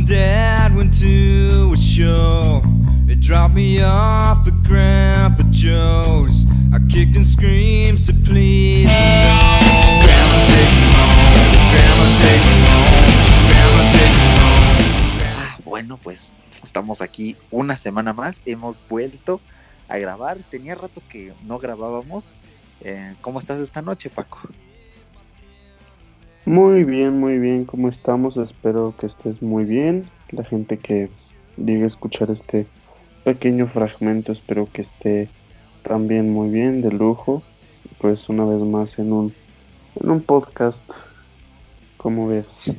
and dad went to a show. They dropped me off at Grandpa Joe's. I kicked and screamed, said please no. Grandma take me home. Grandma take me home. Grandma take me home. Ah, bueno, pues estamos aquí una semana más. Hemos vuelto a grabar. Tenía rato que no grabábamos. Eh, ¿Cómo estás esta noche, Paco? Muy bien, muy bien, ¿cómo estamos? Espero que estés muy bien. La gente que llegue a escuchar este pequeño fragmento, espero que esté también muy bien, de lujo. Pues una vez más en un, en un podcast, ¿cómo ves?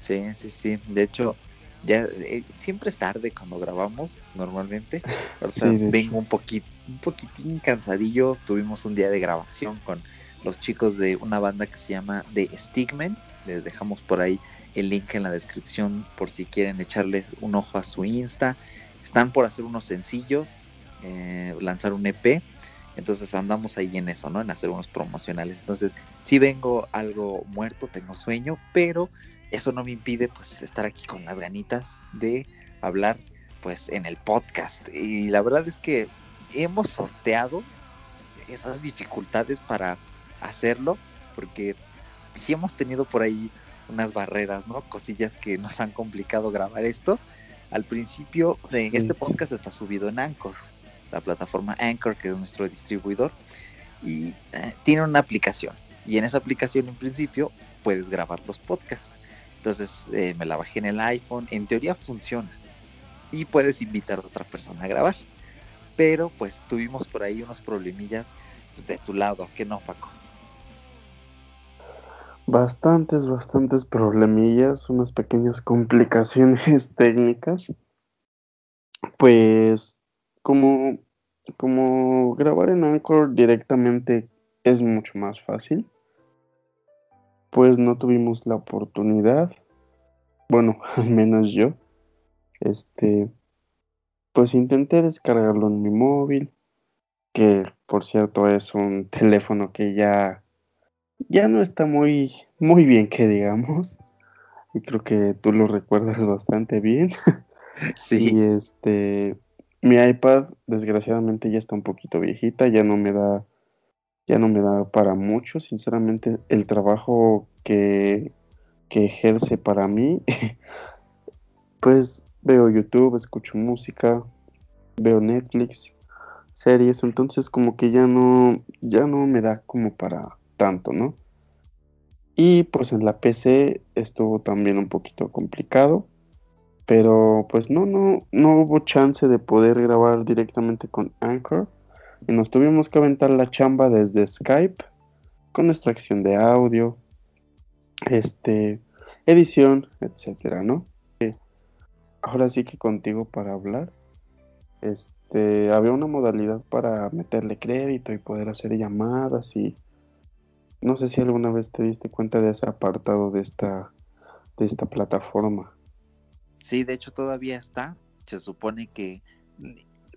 Sí, sí, sí. De hecho, ya eh, siempre es tarde cuando grabamos, normalmente. Ahorita Sí, vengo un poquito, un poquitín cansadillo. Tuvimos un día de grabación con los chicos de una banda que se llama The Stigmen. Les dejamos por ahí el link en la descripción por si quieren echarles un ojo a su Insta. Están por hacer unos sencillos, eh, lanzar un EP. Entonces andamos ahí en eso, ¿no? En hacer unos promocionales. Entonces, sí vengo algo muerto, tengo sueño, pero eso no me impide pues estar aquí con las ganitas de hablar pues en el podcast. Y la verdad es que hemos sorteado esas dificultades para hacerlo, porque sí hemos tenido por ahí unas barreras, ¿no? Cosillas que nos han complicado grabar esto. Al principio de este podcast está subido en Anchor, la plataforma Anchor, que es nuestro distribuidor, y eh, tiene una aplicación. Y en esa aplicación, en principio, puedes grabar los podcasts. Entonces eh, me la bajé en el iPhone. En teoría funciona. Y puedes invitar a otra persona a grabar. Pero pues tuvimos por ahí unos problemillas pues, de tu lado. que no, Paco? Bastantes, bastantes problemillas, unas pequeñas complicaciones técnicas. Pues como, como grabar en Anchor directamente es mucho más fácil, pues no tuvimos la oportunidad, bueno, al menos yo, este, pues intenté descargarlo en mi móvil, que por cierto es un teléfono que ya ya no está muy, muy bien que digamos. Y creo que tú lo recuerdas bastante bien. Y este, mi iPad desgraciadamente ya está un poquito viejita, ya no me da, ya no me da para mucho. Sinceramente, el trabajo que, que ejerce para mí, pues veo YouTube, escucho música, veo Netflix, series, entonces como que ya no, ya no me da como para tanto, ¿no? Y pues en la PC estuvo también un poquito complicado, pero pues no, no, no hubo chance de poder grabar directamente con Anchor y nos tuvimos que aventar la chamba desde Skype con extracción de audio, este, edición, etcétera, ¿no? Eh, Ahora sí que contigo para hablar. Este, había una modalidad para meterle crédito y poder hacer llamadas y no sé si alguna vez te diste cuenta de ese apartado de esta, de esta plataforma. Sí, de hecho todavía está. Se supone que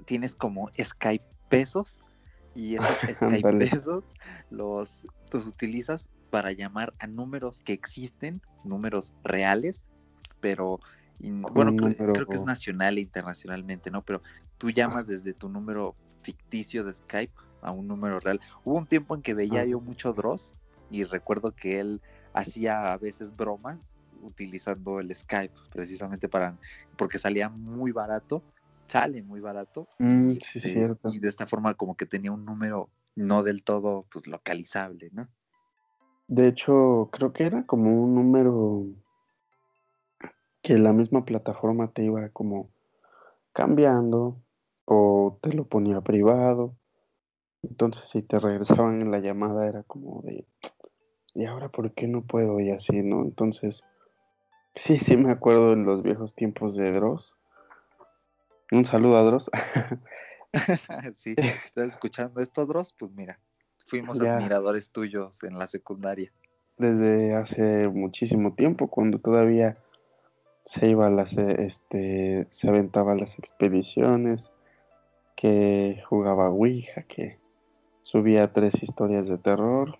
tienes como Skype pesos y esos Skype pesos los, los utilizas para llamar a números que existen, números reales, pero in- bueno, número- creo que es nacional e internacionalmente, ¿no? Pero tú llamas desde tu número ficticio de Skype a un número real. Hubo un tiempo en que veía yo mucho Dross y recuerdo que él hacía a veces bromas utilizando el Skype precisamente para porque salía muy barato, sale muy barato Mm, y, sí, este, cierto. y de esta forma como que tenía un número no del todo pues localizable, ¿no? De hecho, creo que era como un número que la misma plataforma te iba como cambiando o te lo ponía privado. Entonces, si te regresaban en la llamada era como de, ¿y ahora por qué no puedo? Y así, ¿no? Entonces, sí, sí me acuerdo en los viejos tiempos de Dross. Un saludo a Dross. sí, estás escuchando esto, Dross, pues mira, fuimos Ya. admiradores tuyos en la secundaria. desde hace muchísimo tiempo, cuando todavía se iba a las, eh, este, se aventaba las expediciones, que jugaba Ouija, que subía tres historias de terror.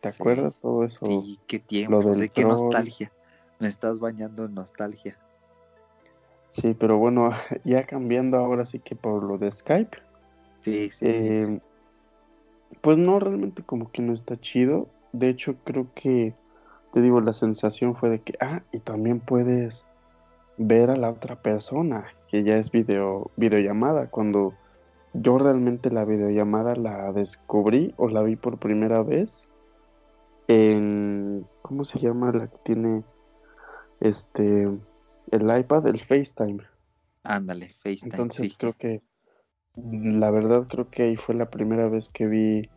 ¿Te Sí. acuerdas todo eso? Sí, qué lo tiempo, del sé qué nostalgia. Me estás bañando en nostalgia. Sí, pero bueno, ya cambiando ahora sí que por lo de Skype. Sí, sí, eh, Pues no, realmente como que no está chido. De hecho, creo que, te digo, la sensación fue de que, ah, y también puedes ver a la otra persona, que ya es video, videollamada. Cuando yo realmente la videollamada la descubrí o la vi por primera vez en, ¿cómo se llama la que tiene este, el iPad, el FaceTime? Ándale, FaceTime. Entonces creo que, la verdad creo que ahí fue la primera vez que vi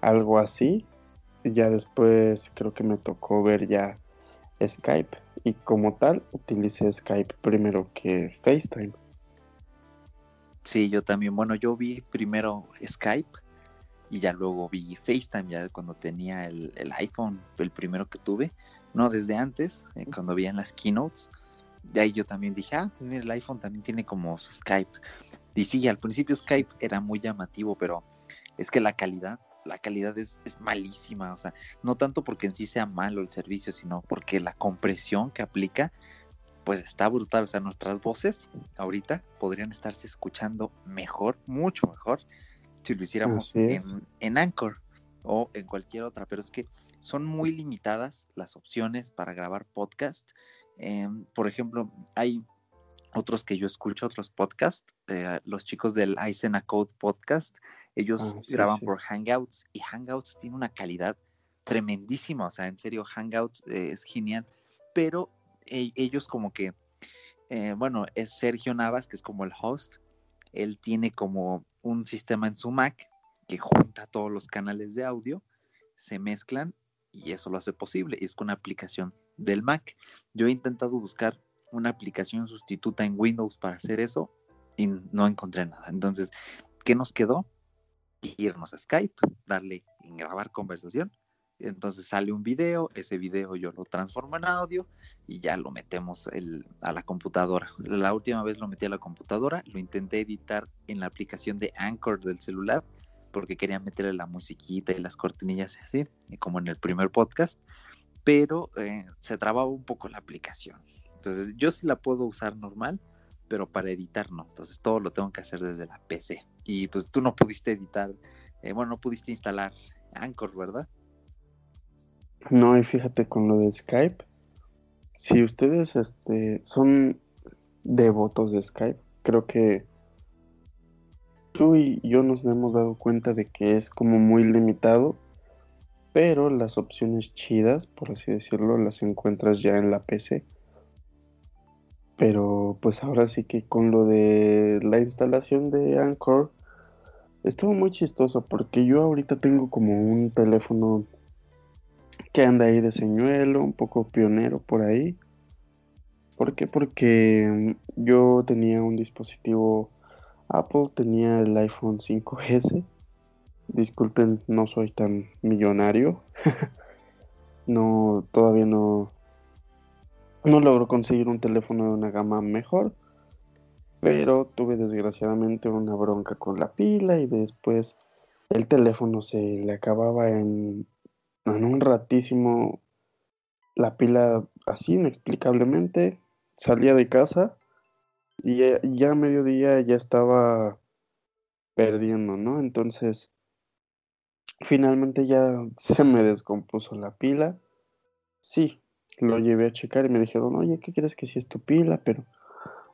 algo así. Ya después creo que me tocó ver ya Skype y como tal utilicé Skype primero que FaceTime. Sí, yo también. Bueno, yo vi primero Skype y ya luego vi FaceTime, ya cuando tenía el, iPhone, el primero que tuve. No, desde antes, eh, cuando en las keynotes. De ahí yo también dije, ah, mira, el iPhone también tiene como su Skype. Y sí, al principio Skype era muy llamativo, pero es que la calidad, la calidad es, es malísima. O sea, no tanto porque en sí sea malo el servicio, sino porque la compresión que aplica pues está brutal. O sea, nuestras voces ahorita podrían estarse escuchando mejor, mucho mejor, si lo hiciéramos en, Anchor o en cualquier otra. Pero es que son muy limitadas las opciones para grabar podcast. Em, por ejemplo, hay otros que yo escucho, otros podcasts, eh, los chicos del Isena Code Podcast, ellos ah, graban por Hangouts y Hangouts tiene una calidad tremendísima, o sea, en serio, Hangouts eh, es genial, pero e-, ellos como que, eh, bueno, es Sergio Navas, que es como el host, él tiene como un sistema en su Mac que junta todos los canales de audio, se mezclan y eso lo hace posible. Es con una aplicación del Mac. Yo he intentado buscar una aplicación sustituta en Windows para hacer eso y no encontré nada. Entonces, ¿qué nos quedó? Irnos a Skype, darle en grabar conversación entonces sale un video, ese video yo lo transformo en audio y ya lo metemos a la computadora. La última vez lo metí a la computadora, lo intenté editar en la aplicación de Anchor del celular porque quería meterle la musiquita y las cortinillas así, como en el primer podcast, pero eh, se trababa un poco la aplicación. Entonces yo sí la puedo usar normal, pero para editar no. Entonces todo lo tengo que hacer desde la PC. Y pues tú no pudiste editar, eh, bueno, no pudiste instalar Anchor, ¿verdad? No, y fíjate con lo de Skype, si ustedes este, son devotos de Skype, creo que tú y yo nos hemos dado cuenta de que es como muy limitado, pero las opciones chidas, por así decirlo, las encuentras ya en la PC. Pero pues ahora sí que con lo de la instalación de Anchor, estuvo muy chistoso porque yo ahorita tengo como un teléfono que anda ahí de señuelo, un poco pionero por ahí. ¿Por qué? Porque mm, yo tenía un dispositivo Apple, tenía el iPhone 5S. Disculpen, no soy tan millonario. no, todavía no, no logro conseguir un teléfono de una gama mejor. Pero tuve desgraciadamente una bronca con la pila y después el teléfono se le acababa en en un ratísimo la pila así inexplicablemente salía de casa y ya, a mediodía ya estaba perdiendo, ¿no? Entonces, finalmente ya se me descompuso la pila. Sí, lo llevé a checar y me dijeron, oye, ¿qué quieres que si es tu pila? Pero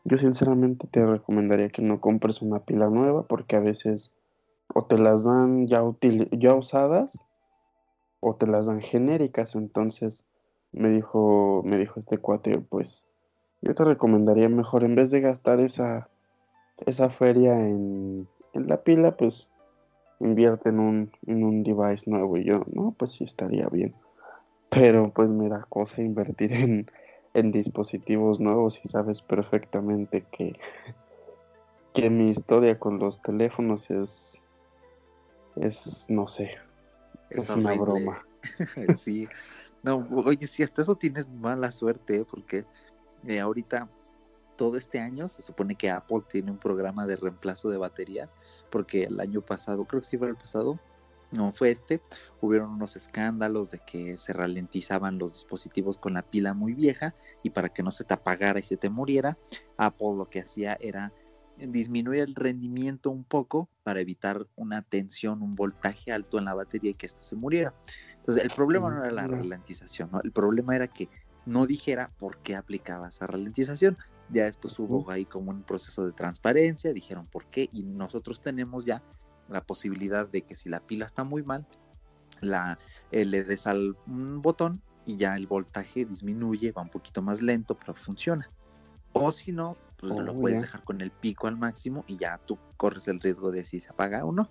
yo sinceramente te recomendaría que no compres una pila nueva porque a veces o te las dan ya, ya usadas o te las dan genéricas. Entonces me dijo, me dijo este cuate, pues yo te recomendaría mejor en vez de gastar esa, esa feria en, en la pila, pues invierte en un, en un device nuevo. Y yo, no, pues sí estaría bien. Pero pues me da cosa invertir en, en dispositivos nuevos y sabes perfectamente que, que mi historia con los teléfonos es, es, no sé, es, una broma. sí. No, oye, si hasta eso tienes mala suerte, ¿eh? porque eh, ahorita todo este año se supone que Apple tiene un programa de reemplazo de baterías, porque el año pasado, creo que sí fue el pasado, no fue este. Hubieron unos escándalos de que se ralentizaban los dispositivos con la pila muy vieja y para que no se te apagara y se te muriera, Apple lo que hacía era disminuir el rendimiento un poco para evitar una tensión, un voltaje alto en la batería y que ésta se muriera. Entonces, el problema no era la ralentización, ¿no? el problema era que no dijera por qué aplicaba esa ralentización. Ya después hubo ahí como un proceso de transparencia, dijeron por qué y nosotros tenemos ya la posibilidad de que si la pila está muy mal, la, eh, le des al botón y ya el voltaje disminuye, va un poquito más lento, pero funciona. O si no, pues lo oh, puedes dejar con el pico al máximo y ya tú corres el riesgo de si se apaga o no,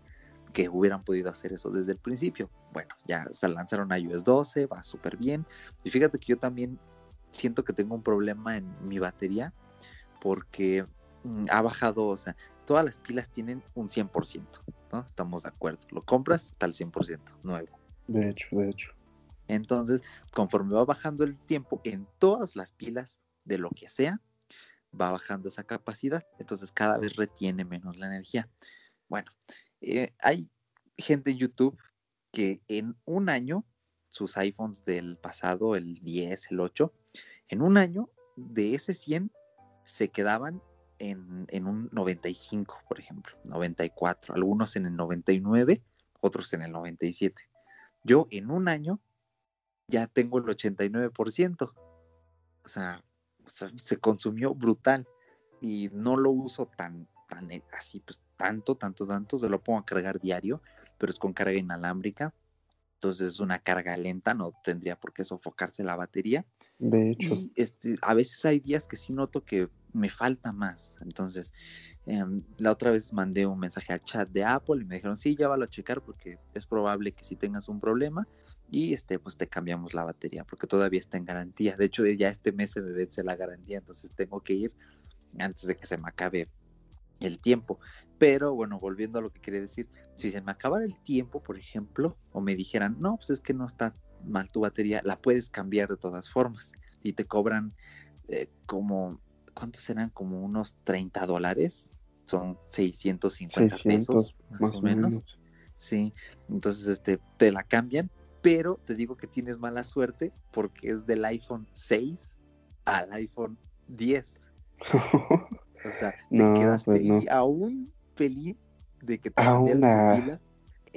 que hubieran podido hacer eso desde el principio. Bueno, ya se lanzaron a iOS 12, va súper bien. Y fíjate que yo también siento que tengo un problema en mi batería porque mm, ha bajado, o sea, todas las pilas tienen un 100%, ¿no? Estamos de acuerdo. Lo compras, está al 100%, nuevo. De hecho, de hecho. Entonces, conforme va bajando el tiempo, en todas las pilas de lo que sea, va bajando esa capacidad. Entonces, cada vez retiene menos la energía. Bueno, eh, hay gente en YouTube que en un año, sus iPhones del pasado, el 10, el 8, en un año de ese 100 se quedaban en, un 95, por ejemplo, 94, algunos en el 99, otros en el 97. Yo en un año ya tengo el 89%. O sea, se consumió brutal y no lo uso tan, tan eh, así, pues tanto, tanto, tanto. Se lo pongo a cargar diario, pero es con carga inalámbrica. Entonces es una carga lenta, no tendría por qué sofocarse la batería. De hecho. Y este, a veces hay días que sí noto que me falta más. Entonces, em, la otra vez mandé un mensaje al chat de Apple y me dijeron, sí, ya a checar porque es probable que si tengas un problema y este, pues te cambiamos la batería porque todavía está en garantía. De hecho, ya este mes se me vence la garantía, entonces tengo que ir antes de que se me acabe el tiempo. Pero bueno, volviendo a lo que quería decir, si se me acabara el tiempo, por ejemplo, o me dijeran, no, pues es que no está mal tu batería, la puedes cambiar de todas formas y te cobran eh, como ¿cuántos eran? Como unos 30 dólares. Son 650 pesos, más, o menos. Sí, entonces este, te la cambian, pero te digo que tienes mala suerte porque es del iPhone 6 al iPhone 10. o sea, te quedaste pues a un pelín de que te a una,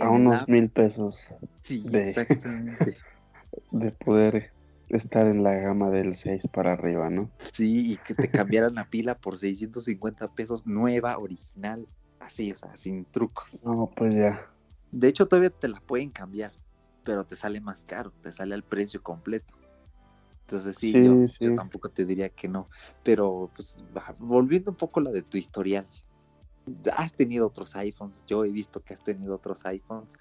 A unos mil pesos. Sí, exactamente. De poder estar en la gama del 6 para arriba, ¿no? Sí, y que te cambiaran la pila por 650 pesos nueva, original, así, o sea, sin trucos. No, pues ya. De hecho, todavía te la pueden cambiar, pero te sale más caro, te sale al precio completo. Entonces sí, yo, tampoco te diría que no. Pero pues volviendo un poco a la de tu historial. Has tenido otros iPhones, yo he visto que has tenido otros iPhones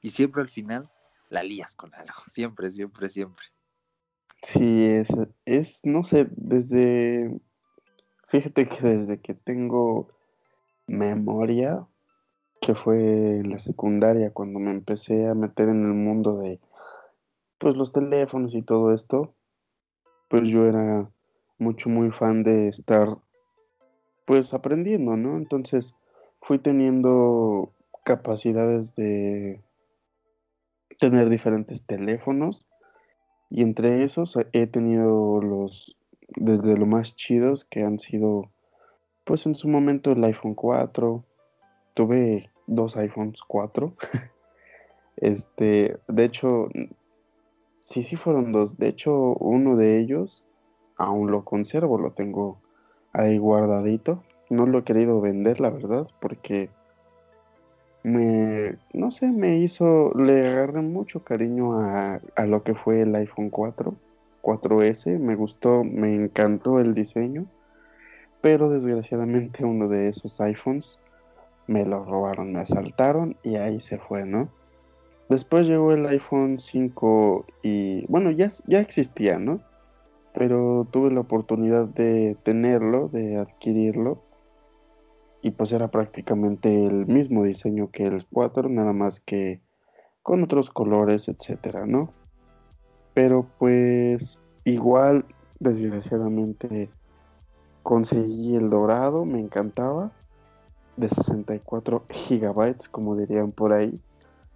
y siempre al final la lías con algo, siempre, siempre, siempre. Sí, es, es, no sé, desde, fíjate que desde que tengo memoria, que fue en la secundaria, cuando me empecé a meter en el mundo de, pues, los teléfonos y todo esto, pues yo era mucho, muy fan de estar, pues, aprendiendo, ¿no? Entonces, fui teniendo capacidades de tener diferentes teléfonos y entre esos he tenido los, desde lo más chidos que han sido, pues en su momento el iPhone 4. Tuve dos iPhones 4. este, de hecho, sí, sí fueron dos. De hecho, uno de ellos aún lo conservo, lo tengo ahí guardadito. No lo he querido vender, la verdad, porque me, no sé, me hizo, le agarré mucho cariño a, a, lo que fue el iPhone 4, 4S, me gustó, me encantó el diseño, pero desgraciadamente uno de esos iPhones me lo robaron, me asaltaron y ahí se fue, ¿no? Después llegó el iPhone 5 y bueno, ya, ya existía, ¿no? Pero tuve la oportunidad de tenerlo, de adquirirlo y pues era prácticamente el mismo diseño que el 4, nada más que con otros colores, etcétera, ¿no? Pero pues igual, desgraciadamente, conseguí el dorado, me encantaba, de 64 gigabytes, como dirían por ahí.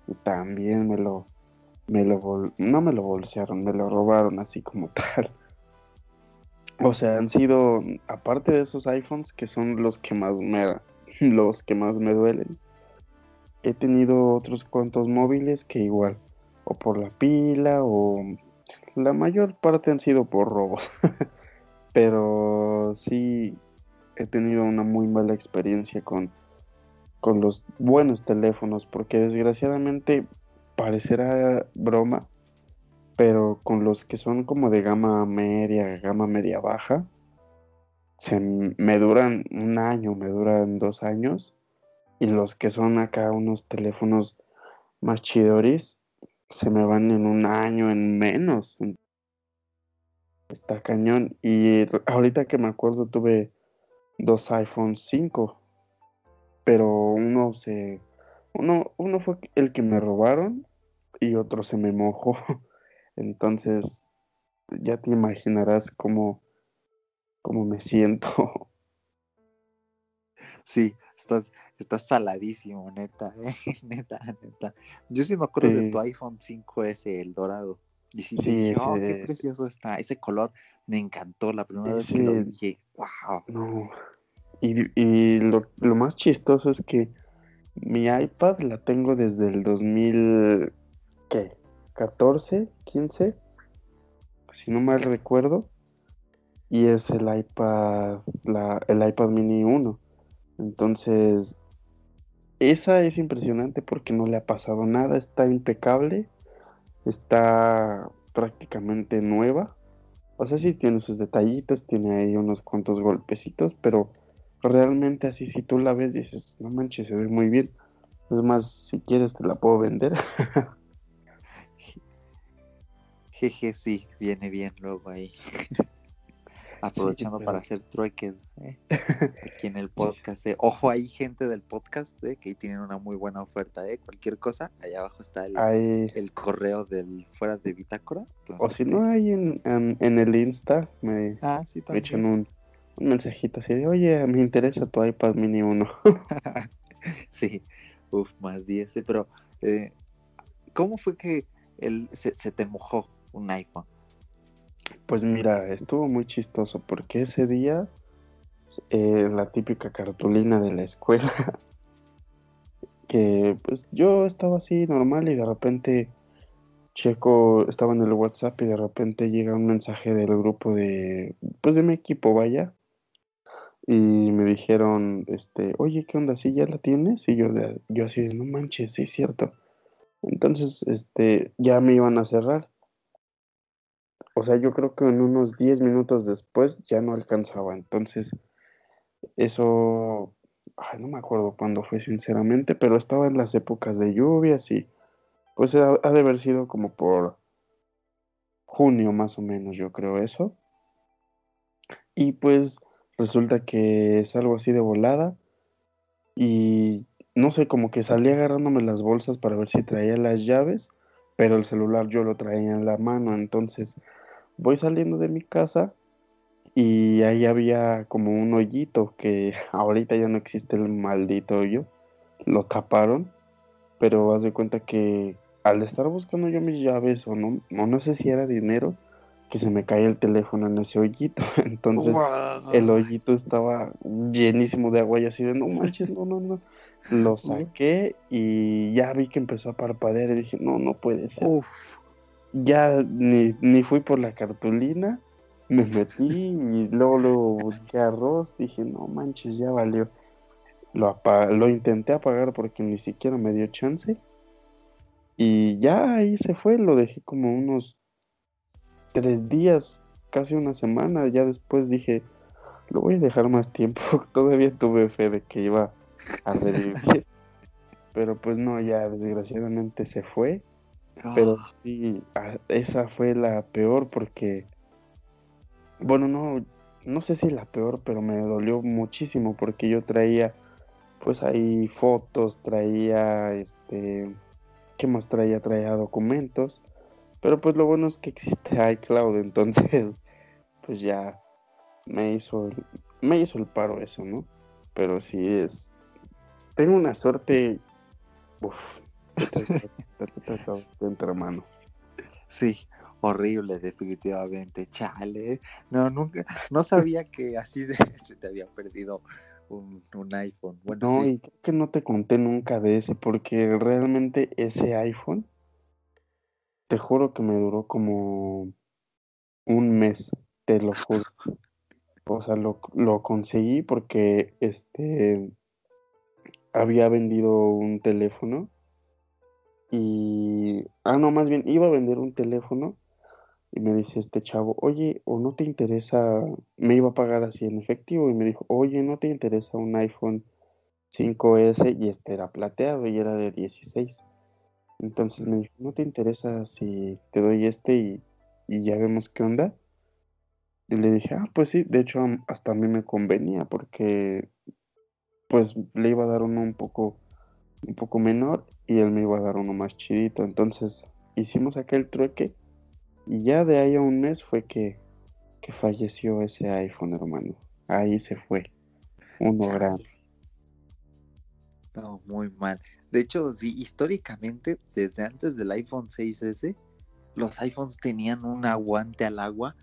y también me lo, me lo, no me lo bolsearon, me lo robaron así como tal. O sea, han sido, aparte de esos iPhones que son los que más me, los que más me duelen, he tenido otros cuantos móviles que igual, o por la pila, o la mayor parte han sido por robos. Pero sí he tenido una muy mala experiencia con, con los buenos teléfonos, porque desgraciadamente parecerá broma, pero con los que son como de gama media, gama media baja, se me duran un año, me duran dos años, y los que son acá unos teléfonos más chidoris, se me van en un año, en menos. en- Está cañón. Y ahorita que me acuerdo tuve dos iPhone 5, pero uno se... Uno, uno fue el que me robaron y otro se me mojó. Entonces, ya te imaginarás cómo, cómo me siento. Sí, estás, estás saladísimo, neta, eh, neta, neta. Yo sí me acuerdo de tu iPhone 5S, el dorado. Y sí, te Sí, dije, oh, qué ese- precioso está. Ese color me encantó. La primera vez que lo Ese- vi, dije, wow. No. Y, y lo, lo más chistoso es que mi iPad la tengo desde el 2000, ¿qué? 14, 15, si no mal recuerdo. Y es el iPad, la, el iPad mini 1. Entonces, esa es impresionante porque no le ha pasado nada, está impecable, está prácticamente nueva. O sea, sí tiene sus detallitos, tiene ahí unos cuantos golpecitos, pero realmente así si tú la ves dices, no manches, se ve muy bien. Es más, si quieres te la puedo vender. Jeje, sí, viene bien luego ahí. Aprovechando para hacer trueques eh, aquí en el podcast. eh. Ojo, hay gente del podcast eh, que tienen una muy buena oferta. Eh. Cualquier cosa, allá abajo está el, correo del fuera de bitácora. o si no, ahí en, en- en el Insta me, Ah, sí, me echan un, un mensajito así de, oye, me interesa tu iPad mini 1. sí, uf, más 10. eh, Pero, eh, ¿cómo fue que el, se, se te mojó un iPhone? Pues mira, estuvo muy chistoso porque ese día, eh, la típica cartulina de la escuela, que pues yo estaba así normal y de repente checo, estaba en el WhatsApp y de repente llega un mensaje del grupo de, pues de mi equipo, vaya, y me dijeron, este, oye, ¿qué onda? ¿Sí ya la tienes? Y yo, de- yo así de, no manches, sí es cierto. Entonces, este, ya me iban a cerrar. O sea, yo creo que en unos 10 minutos después ya no alcanzaba. Entonces, eso, ay, no me acuerdo cuándo fue sinceramente, pero estaba en las épocas de lluvias y pues ha, ha de haber sido como por junio más o menos, yo creo eso. Y pues resulta que salgo así de volada y no sé, como que salí agarrándome las bolsas para ver si traía las llaves, pero el celular yo lo traía en la mano, entonces voy saliendo de mi casa y ahí había como un hoyito que ahorita ya no existe el maldito hoyo, lo taparon, pero haz de cuenta que al estar buscando yo mis llaves o no, o no sé si era dinero, que se me cae el teléfono en ese hoyito, entonces el hoyito estaba llenísimo de agua y así de no manches, no, no, no. Lo saqué y ya vi que empezó a parpadear y dije, no, no puede ser. Uf, Ya ni, ni fui por la cartulina, me metí y luego, luego busqué arroz, dije, no manches, ya valió. Lo, apa- lo intenté apagar porque ni siquiera me dio chance. Y ya ahí se fue, lo dejé como unos tres días, casi una semana. Ya después dije, lo voy a dejar más tiempo. Todavía tuve fe de que iba a revivir. Pero pues no, ya desgraciadamente se fue. Pero ah, sí, esa fue la peor porque, bueno, no, no sé si la peor, pero me dolió muchísimo porque yo traía, pues ahí fotos, traía, este, ¿qué más traía? Traía documentos, pero pues lo bueno es que existe iCloud, entonces, pues ya me hizo, el- me hizo el paro eso, ¿no? Pero sí es, tengo una suerte, uf, Dentro, hermano. Sí, horrible, definitivamente. Chale. No, nunca, no sabía que así de, se te había perdido un, un iPhone. Bueno, No, sí. y creo que no te conté nunca de ese, porque realmente ese iPhone, te juro que me duró como un mes, te lo juro. O sea, lo, lo conseguí porque este había vendido un teléfono y ah no, más bien iba a vender un teléfono y me dice este chavo, "Oye, o no te interesa, me iba a pagar así en efectivo y me dijo, "Oye, ¿no te interesa un iPhone 5S?" y este era plateado y era de 16. Entonces me dijo, "¿No te interesa si te doy este y, y ya vemos qué onda?" Y le dije, ah, pues sí, de hecho hasta a mí me convenía porque pues le iba a dar uno un poco, un poco menor y él me iba a dar uno más chidito. Entonces hicimos aquel trueque y ya de ahí a un mes fue que, que falleció ese iPhone, hermano. Ahí se fue. Uno grande. No, muy mal. De hecho, sí, históricamente, desde antes del iPhone 6S, los iPhones tenían un aguante al agua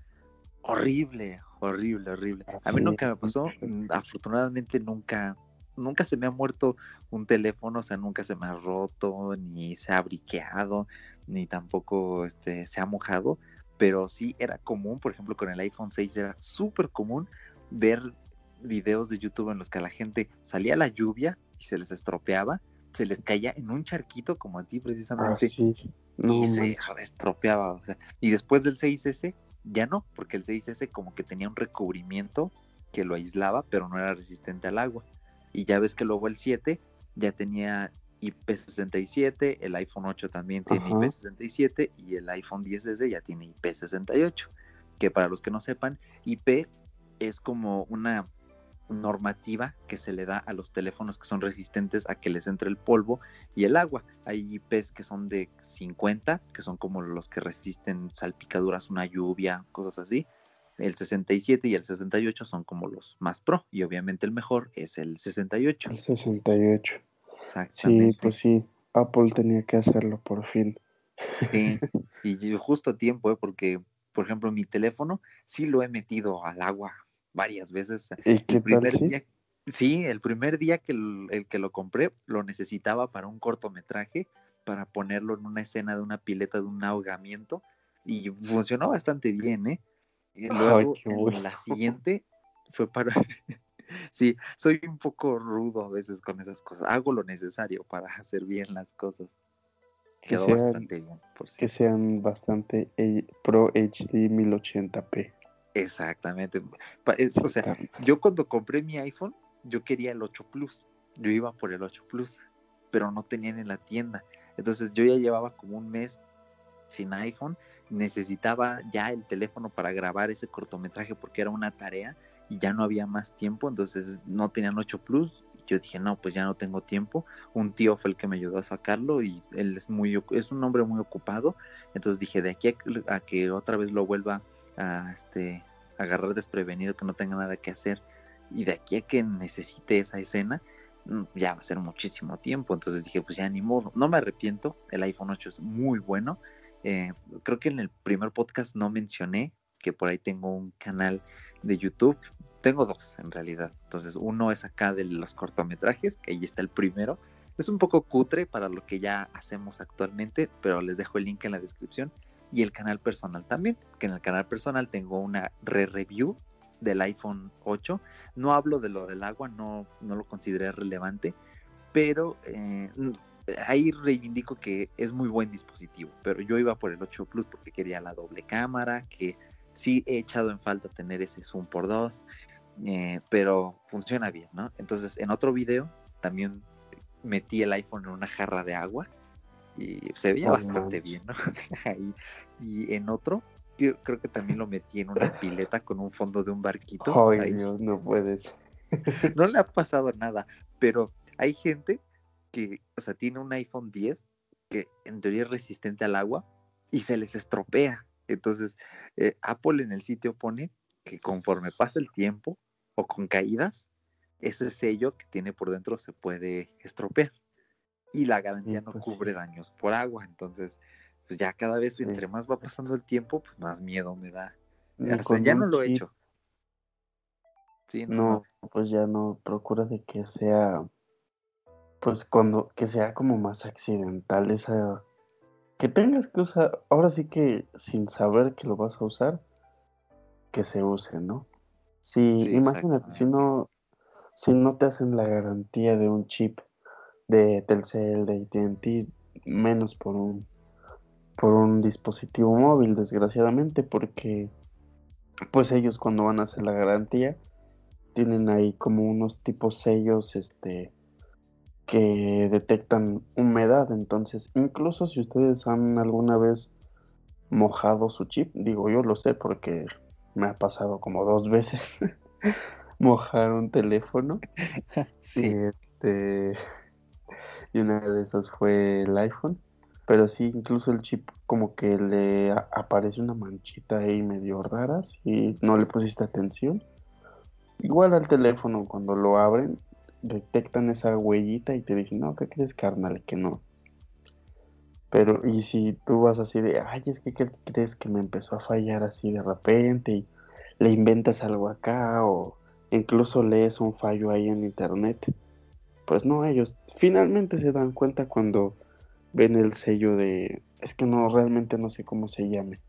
horrible, horrible, horrible. A mí nunca me pasó, afortunadamente nunca, nunca se me ha muerto un teléfono, o sea, nunca se me ha roto, ni se ha briqueado, ni tampoco este, se ha mojado, pero sí era común, por ejemplo, con el iPhone 6 era súper común ver videos de YouTube en los que a la gente salía la lluvia y se les estropeaba, se les caía en un charquito como a ti precisamente Así. No, y se estropeaba. o sea, y después del 6S ya no, porque el 6S como que tenía un recubrimiento que lo aislaba, pero no era resistente al agua. Y ya ves que luego el 7 ya tenía IP67, el iPhone 8 también tiene Ajá. IP67 y el iPhone 10S ya tiene IP68. Que para los que no sepan, IP es como una normativa que se le da a los teléfonos que son resistentes a que les entre el polvo y el agua. Hay IPs que son de 50, que son como los que resisten salpicaduras, una lluvia, cosas así. El 67 y el 68 son como los más pro y obviamente el mejor es el 68. El 68. Sí, Exactamente. pues sí. Apple tenía que hacerlo por fin. Sí, y justo a tiempo, ¿eh? porque, por ejemplo, mi teléfono sí lo he metido al agua varias veces. ¿Y qué El tal primer sí? día, sí, el primer día que el, el que lo compré lo necesitaba para un cortometraje, para ponerlo en una escena de una pileta de un ahogamiento y funcionó bastante bien, ¿eh? Y Ay, luego en bueno. la siguiente fue para... sí, soy un poco rudo a veces con esas cosas. Hago lo necesario para hacer bien las cosas. Que Quedó sean- bastante bien, por Que cierto. sean bastante eh, Pro HD 1080p. Exactamente. O sea, yo cuando compré mi iPhone, yo quería el 8 Plus. Yo iba por el 8 Plus, pero no tenían en la tienda. Entonces yo ya llevaba como un mes sin iPhone. Necesitaba ya el teléfono para grabar ese cortometraje porque era una tarea y ya no había más tiempo. Entonces no tenían 8 Plus. Yo dije, no, pues ya no tengo tiempo. Un tío fue el que me ayudó a sacarlo y él es muy es un hombre muy ocupado. Entonces dije, de aquí a, a que otra vez lo vuelva a este agarrar desprevenido, que no tenga nada que hacer, y de aquí a que necesite esa escena, mm, ya va a ser muchísimo tiempo. Entonces dije, pues ya ni modo. No me arrepiento, el iPhone 8 es muy bueno. Eh, creo que en el primer podcast no mencioné que por ahí tengo un canal de YouTube. Tengo dos en realidad. Entonces, uno es acá de los cortometrajes, que ahí está el primero. Es un poco cutre para lo que ya hacemos actualmente, pero les dejo el link en la descripción. Y el canal personal también, que en el canal personal tengo una re-review del iPhone 8. No hablo de lo del agua, no, no lo consideré relevante, pero eh, ahí reivindico que es muy buen dispositivo. Pero yo iba por el 8 Plus porque quería la doble cámara, que sí he echado en falta tener ese zoom por 2, eh, pero funciona bien, ¿no? Entonces, en otro video también metí el iPhone en una jarra de agua y se veía No bastante bien, ¿no? Ahí. y en otro, yo creo que también lo metí en una pileta con un fondo de un barquito. Ay. Dios, no puedes. No le ha pasado nada, pero hay gente que, o sea, tiene un iPhone 10 que en teoría es resistente al agua y se les estropea. Entonces, eh, Apple en el sitio pone que conforme pasa el tiempo o con caídas, ese sello que tiene por dentro se puede estropear. y la garantía Sí, no pues, cubre daños por agua. Entonces, pues ya cada vez Sí, entre más va pasando el tiempo, pues más miedo me da. Ni O sea, con ya no lo he chip, hecho. Sí, no, no. No, pues ya no, procura de que sea, pues cuando, que sea como más accidental esa, que tengas que usar, ahora sí que sin saber que lo vas a usar, que se use, ¿no? Si, Sí, imagínate, si no, si no te hacen la garantía de un chip de Telcel, de AT&T, menos por un, por un dispositivo móvil, desgraciadamente, porque pues ellos cuando van a hacer la garantía tienen ahí como unos tipos sellos este que detectan humedad, entonces incluso si ustedes han alguna vez mojado su chip, digo yo lo sé porque me ha pasado como dos veces mojar un teléfono. Sí, este y una de esas fue el iPhone, pero sí incluso el chip como que le aparece una manchita ahí medio rara si no le pusiste atención. Igual al teléfono cuando lo abren detectan esa huellita y te dicen, no, ¿qué crees, carnal? Que no. Pero, y si tú vas así de, ay, es que ¿qué crees que me empezó a fallar así de repente y le inventas algo acá o incluso lees un fallo ahí en internet, pues no, ellos finalmente se dan cuenta cuando ven el sello de, es que no, realmente no sé cómo se llame,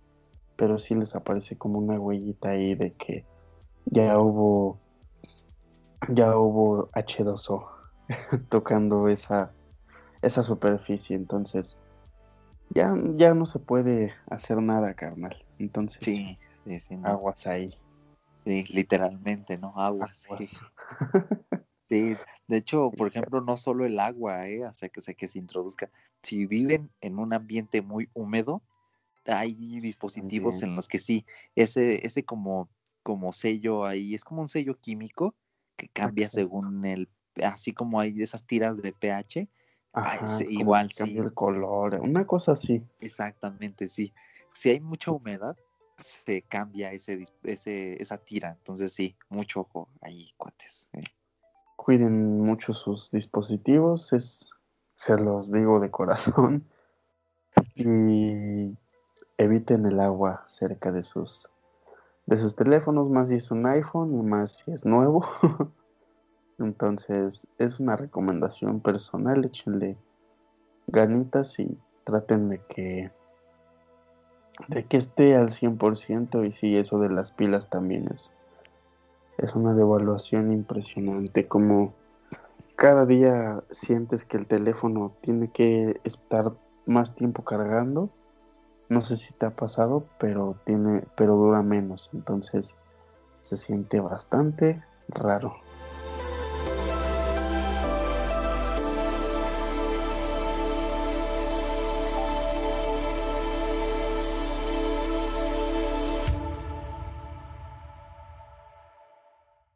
pero sí les aparece como una huellita ahí de que ya hubo, ya hubo H2O tocando esa, esa superficie, entonces ya, ya no se puede hacer nada, carnal. Entonces, sí, sí, sí, no. aguas ahí, Sí, literalmente, ¿no? Agua, sí. aguas. Sí, de hecho, por ejemplo, no solo el agua, ¿eh? Hasta que se, que se introduzca. Si viven en un ambiente muy húmedo, hay dispositivos en los que sí, ese, ese como, como sello ahí, es como un sello químico que cambia Exacto. según el, así como hay esas tiras de pH, es- igual cambia sí, el color, una cosa así. exactamente, sí. Si hay mucha humedad, se cambia ese, ese, esa tira, entonces sí, mucho ojo ahí, cuates. ¿eh? Cuiden mucho sus dispositivos, es, se los digo de corazón. Y eviten el agua cerca de sus, de sus teléfonos, más si es un iPhone más si es nuevo. Entonces, es una recomendación personal, échenle ganitas y traten de que de que esté al 100% y sí, eso de las pilas también es, es una devaluación impresionante, como cada día sientes que el teléfono tiene que estar más tiempo cargando, no sé si te ha pasado, pero tiene, pero dura menos, entonces se siente bastante raro.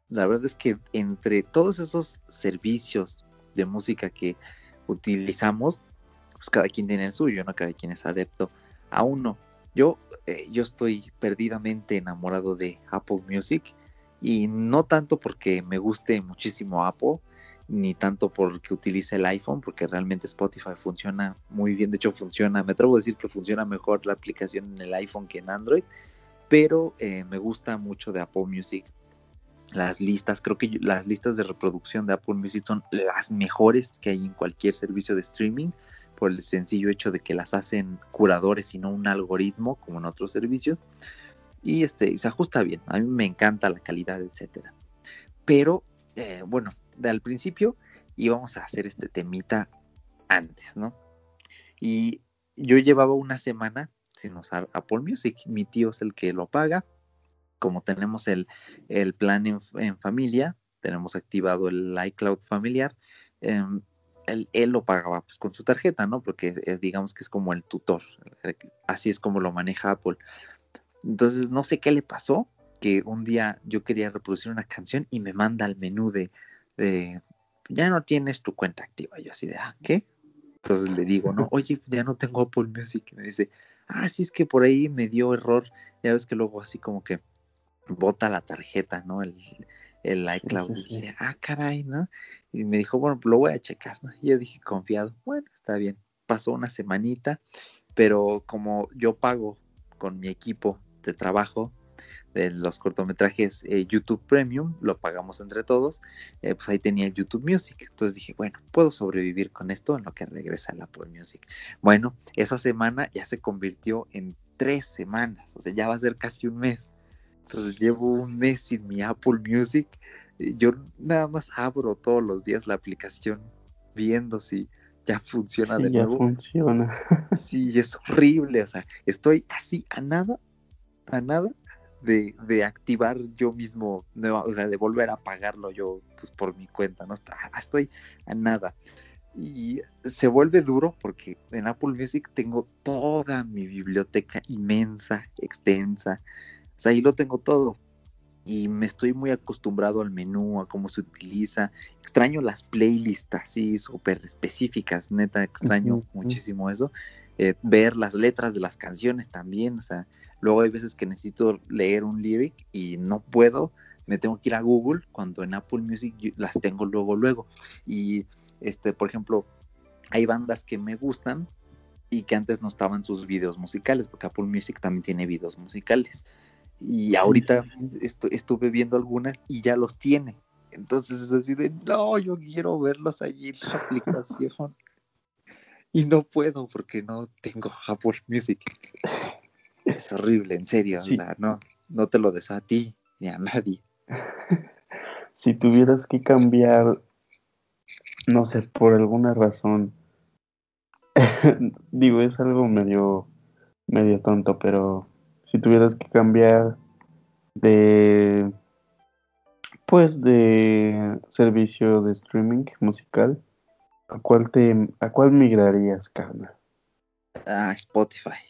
La verdad es que entre todos esos servicios de música que utilizamos, pues cada quien tiene el suyo, ¿no? Cada quien es adepto a uno. Yo, eh, yo estoy perdidamente enamorado de Apple Music y no tanto porque me guste muchísimo Apple, ni tanto porque utilice el iPhone, porque realmente Spotify funciona muy bien. De hecho, funciona, me atrevo a decir que funciona mejor la aplicación en el iPhone que en Android, pero eh, me gusta mucho de Apple Music las listas, creo que las listas de reproducción de Apple Music son las mejores que hay en cualquier servicio de streaming por el sencillo hecho de que las hacen curadores y no un algoritmo como en otros servicios y este se ajusta bien, a mí me encanta la calidad, etcétera. Pero eh, bueno, de al principio íbamos a hacer este temita antes, ¿no? Y yo llevaba una semana sin usar Apple Music, mi tío es el que lo paga, como tenemos el, el plan en, en, familia, tenemos activado el iCloud familiar, eh, él, él, lo pagaba pues con su tarjeta, ¿no? Porque eh, digamos que es como el tutor, así es como lo maneja Apple. Entonces, no sé qué le pasó, que un día yo quería reproducir una canción y me manda al menú de, de ya no tienes tu cuenta activa. Yo así de, ah, ¿qué? Entonces le digo, no, oye, ya no tengo Apple Music. Y me dice, ah, sí, es que por ahí me dio error. Ya ves que luego así como que bota la tarjeta, ¿no? El, el iCloud. sí, Y dije, ah, caray, ¿no? Y me dijo, bueno, lo voy a checar, ¿no? Y yo dije, confiado, bueno, está bien. Pasó una semanita, pero como yo pago con mi equipo de trabajo de los cortometrajes eh, YouTube Premium, lo pagamos entre todos, eh, pues ahí tenía YouTube Music. Entonces dije, bueno, puedo sobrevivir con esto en lo que regresa el Apple Music. Bueno, esa semana ya se convirtió en tres semanas, o sea, ya va a ser casi un mes. Entonces llevo un mes sin mi Apple Music. Yo nada más abro todos los días la aplicación viendo si ya funciona Sí, de ya nuevo. funciona. Sí, es horrible. O sea, estoy así a nada, a nada de, de activar yo mismo, nueva- o sea, de volver a pagarlo yo pues, por mi cuenta, ¿no? Está- Estoy a nada. Y se vuelve duro porque en Apple Music tengo toda mi biblioteca inmensa, extensa. O sea, ahí lo tengo todo. Y me estoy muy acostumbrado al menú, a cómo se utiliza. Extraño las playlists así súper específicas, neta, extraño Ujú, ujú. muchísimo eso. Eh, ver las letras de las canciones también, o sea, luego hay veces que necesito leer un lyric y no puedo, me tengo que ir a Google cuando en Apple Music yo las tengo luego, luego. Y, este, por ejemplo, hay bandas que me gustan y que antes no estaban sus videos musicales, porque Apple Music también tiene videos musicales. Y ahorita estu- estuve viendo algunas y ya los tiene. Entonces es así de, no, yo quiero verlos allí en la aplicación. Y no puedo porque no tengo Apple Music. Es horrible, en serio. Sí. O sea, no, no te lo deseo a ti ni a nadie. Si tuvieras que cambiar, no sé, por alguna razón, digo, es algo medio, medio tonto, pero si tuvieras que cambiar de, pues, de servicio de streaming musical, ¿a cuál te, a cuál migrarías, carnal? Ah, Spotify.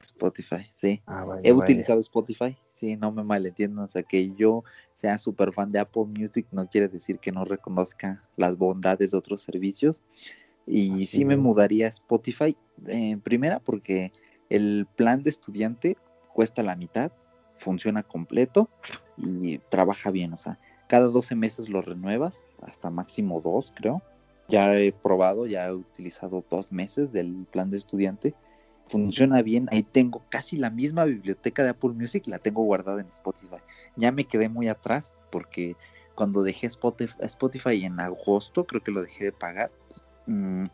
Spotify, sí. Ah, vaya, He vaya. utilizado Spotify, sí, no me malentiendan, o sea, que yo sea súper fan de Apple Music no quiere decir que no reconozca las bondades de otros servicios. Y Así sí me mudaría a Spotify, en primera porque el plan de estudiante cuesta la mitad, funciona completo y trabaja bien, o sea, cada 12 meses lo renuevas, hasta máximo dos, creo. Ya he probado, ya he utilizado dos meses del plan de estudiante funciona bien. Ahí tengo casi la misma biblioteca de Apple Music, la tengo guardada en Spotify. Ya me quedé muy atrás porque cuando dejé Spotify, en agosto, creo que lo dejé de pagar. mm,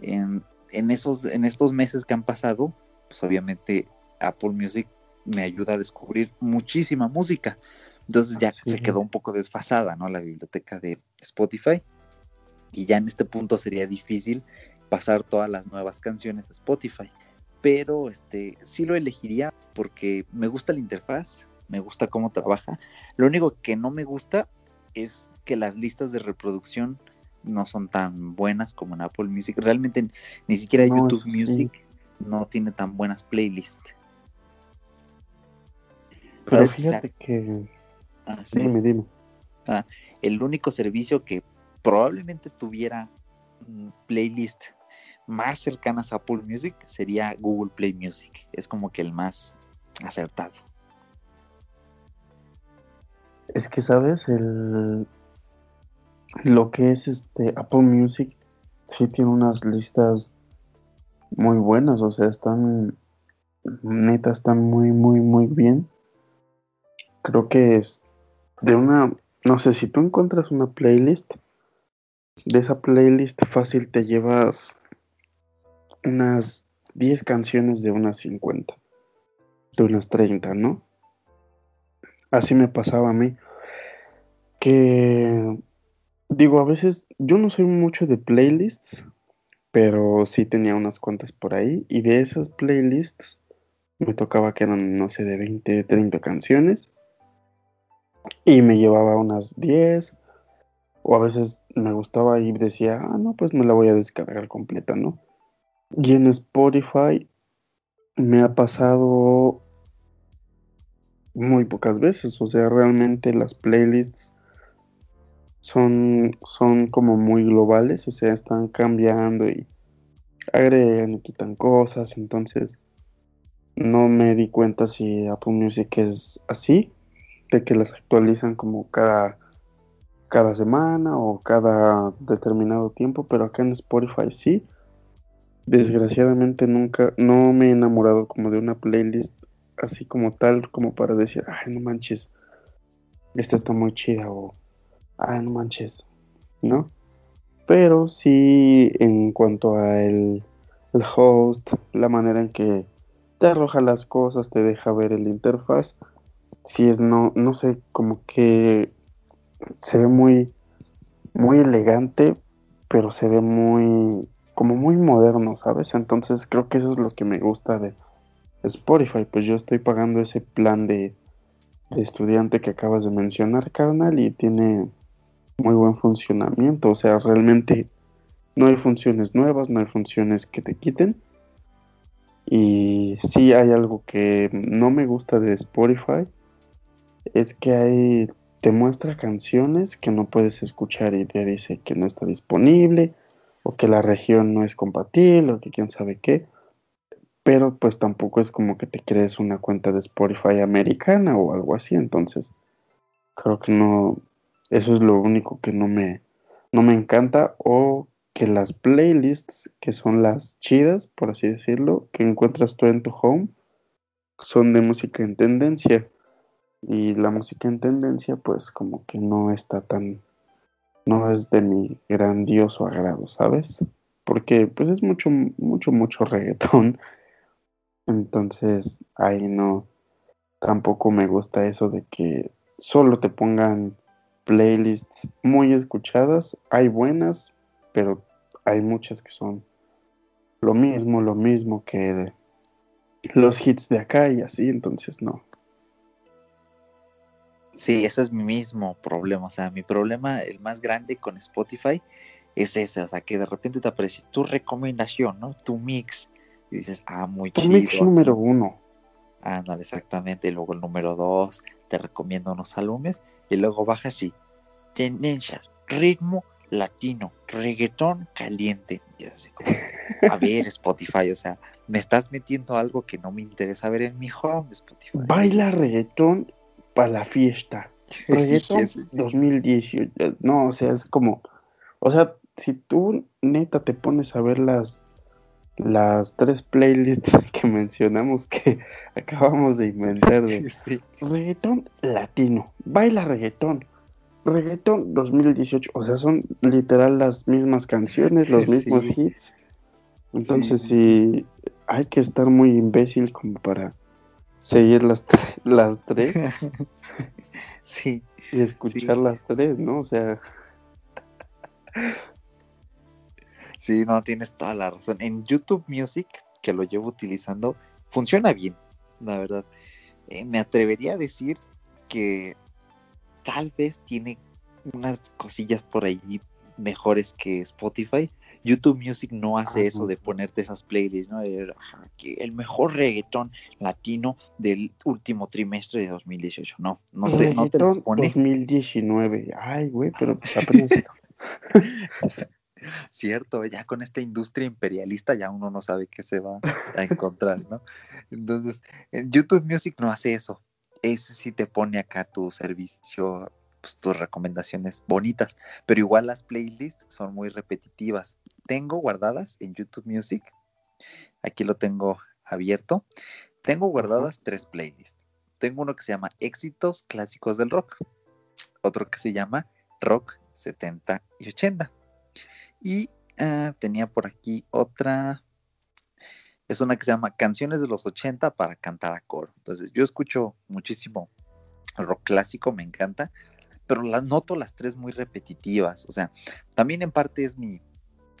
en, en esos, en estos meses que han pasado, pues obviamente Apple Music me ayuda a descubrir muchísima música. Entonces ya se quedó un poco desfasada, ¿no? La biblioteca de Spotify. Y ya en este punto sería difícil pasar todas las nuevas canciones a Spotify pero este sí lo elegiría porque me gusta la interfaz, me gusta cómo trabaja. Lo único que no me gusta es que las listas de reproducción no son tan buenas como en Apple Music. Realmente ni siquiera No, YouTube sí. Music no tiene tan buenas playlists. Pero fíjate que... ah, sí. Dime, dime. el único servicio que probablemente tuviera mm, playlist más cercanas a Apple Music sería Google Play Music. Es como que el más acertado. Es que, ¿sabes? El... Lo que es este Apple Music sí tiene unas listas muy buenas, o sea, están neta, están muy, muy, muy bien. Creo que es de una, no sé, si tú encuentras una playlist, de esa playlist fácil te llevas unas 10 canciones de unas 50, de unas 30, ¿no? Así me pasaba a mí. Que digo, a veces yo no soy mucho de playlists, pero sí tenía unas cuantas por ahí. Y de esas playlists me tocaba que eran, no sé, de 20, 30 canciones. Y me llevaba unas 10. O a veces me gustaba y decía, ah, no, pues me la voy a descargar completa, ¿no? Y en Spotify me ha pasado muy pocas veces. O sea, realmente las playlists son, son como muy globales. O sea, están cambiando y agregan y quitan cosas. Entonces, no me di cuenta si Apple Music es así. De que las actualizan como cada cada semana o cada determinado tiempo, pero acá en Spotify sí. Desgraciadamente nunca, no me he enamorado como de una playlist así como tal, como para decir, ay, no manches, esta está muy chida o, ay, no manches, ¿no? Pero sí en cuanto a el, el host, la manera en que te arroja las cosas, te deja ver el interfaz, sí es, no, no sé, como que se ve muy, muy elegante, pero se ve muy, como muy moderno, ¿sabes? Entonces creo que eso es lo que me gusta de Spotify, pues yo estoy pagando ese plan de, de estudiante que acabas de mencionar, carnal, y tiene muy buen funcionamiento, o sea, realmente no hay funciones nuevas, no hay funciones que te quiten. Y sí hay algo que no me gusta de Spotify, es que hay te muestra canciones que no puedes escuchar y te dice que no está disponible o que la región no es compatible o que quién sabe qué. Pero pues tampoco es como que te crees una cuenta de Spotify americana o algo así. Entonces, creo que no, eso es lo único que no me, no me encanta o que las playlists que son las chidas, por así decirlo, que encuentras tú en tu home, son de música en tendencia. Y la música en tendencia, pues como que no está tan, no es de mi grandioso agrado, ¿sabes? Porque pues es mucho, mucho, mucho reggaetón. Entonces ahí no, tampoco me gusta eso de que solo te pongan playlists muy escuchadas. Hay buenas, pero hay muchas que son lo mismo, lo mismo que los hits de acá y así, entonces no, Sí, ese es mi mismo problema. O sea, mi problema, el más grande con Spotify, es ese. O sea, que de repente te aparece tu recomendación, ¿no? Tu mix. Y dices, ah, muy tu mix número uno. Ah, no, exactamente. Y luego el número dos, te recomiendo unos álbumes. Y luego bajas y tendencias, ritmo latino, reggaetón caliente. Y así como, a ver, Spotify, o sea, me estás metiendo algo que no me interesa ver en mi home, Spotify. Baila reggaetón para la fiesta. Reggaeton 2018. No, o sea, es como. O sea, si tú neta te pones a ver las las tres playlists que mencionamos que acabamos de inventar de reggaetón latino, baila reggaetón, reggaetón 2018, o sea, son literal las mismas canciones, los mismos hits. Entonces, sí, hay que estar muy imbécil como para seguir las, las tres. sí. Y escuchar las tres, ¿no? O sea. Sí, no, tienes toda la razón. En YouTube Music, que lo llevo utilizando, funciona bien, la verdad. Eh, me atrevería a decir que tal vez tiene unas cosillas por ahí mejores que Spotify, YouTube Music no hace eso de ponerte esas playlists, ¿no? El, mejor reggaetón latino del último trimestre de 2018. No, no te, no te los pone. 2019. Ay, güey, pero pues Cierto, ya con esta industria imperialista ya uno no sabe qué se va a encontrar, ¿no? Entonces, YouTube Music no hace eso. Ese sí te pone acá tu servicio pues, tus recomendaciones bonitas, pero igual las playlists son muy repetitivas. Tengo guardadas en YouTube Music, aquí lo tengo abierto, tengo guardadas tres playlists. Tengo uno que se llama Éxitos Clásicos del Rock, otro que se llama Rock 70 y 80. Y ah, tenía por aquí otra, es una que se llama Canciones de los 80 para cantar a coro. Entonces yo escucho muchísimo rock clásico, me encanta, pero las noto las tres muy repetitivas. O sea, también en parte es mi,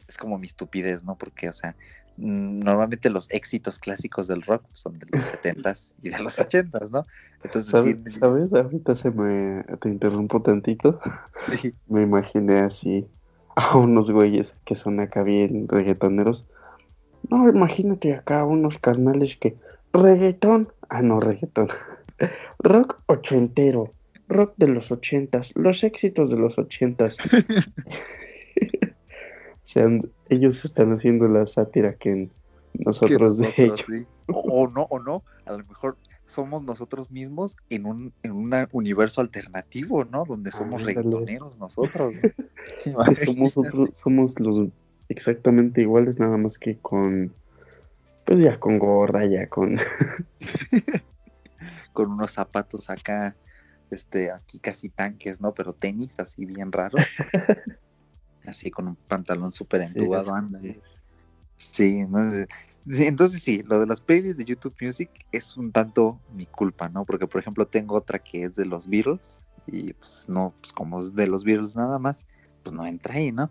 es como mi estupidez, ¿no? Porque, o sea, mm, normalmente los éxitos clásicos del rock son de los 70s y de los 80s, ¿no? Entonces, ¿sabes? Ahorita se me, te interrumpo tantito. Sí. Me imaginé así a unos güeyes que son acá bien reggaetoneros. No, imagínate acá unos carnales que reggaetón, ah no, reggaetón, rock ochentero, rock de los ochentas, los éxitos de los ochentas. O ellos están haciendo la sátira que nosotros, de ellos. O, no, o no, a lo mejor somos nosotros mismos en un, en un universo alternativo, ¿no? Donde somos reggaetoneros nosotros. Somos, otros- somos los exactamente iguales, nada más que con, pues ya con gorra, ya con... Con unos zapatos acá, este, aquí casi tanques, ¿no? Pero tenis así bien raros. así con un pantalón súper Sí, entubado, es. Sí, ¿no? Sí, entonces sí, lo de las playlists de YouTube Music es un tanto mi culpa, ¿no? Porque por ejemplo tengo otra que es de los Beatles y pues no, pues como es de los Beatles nada más, pues no entra ahí, ¿no?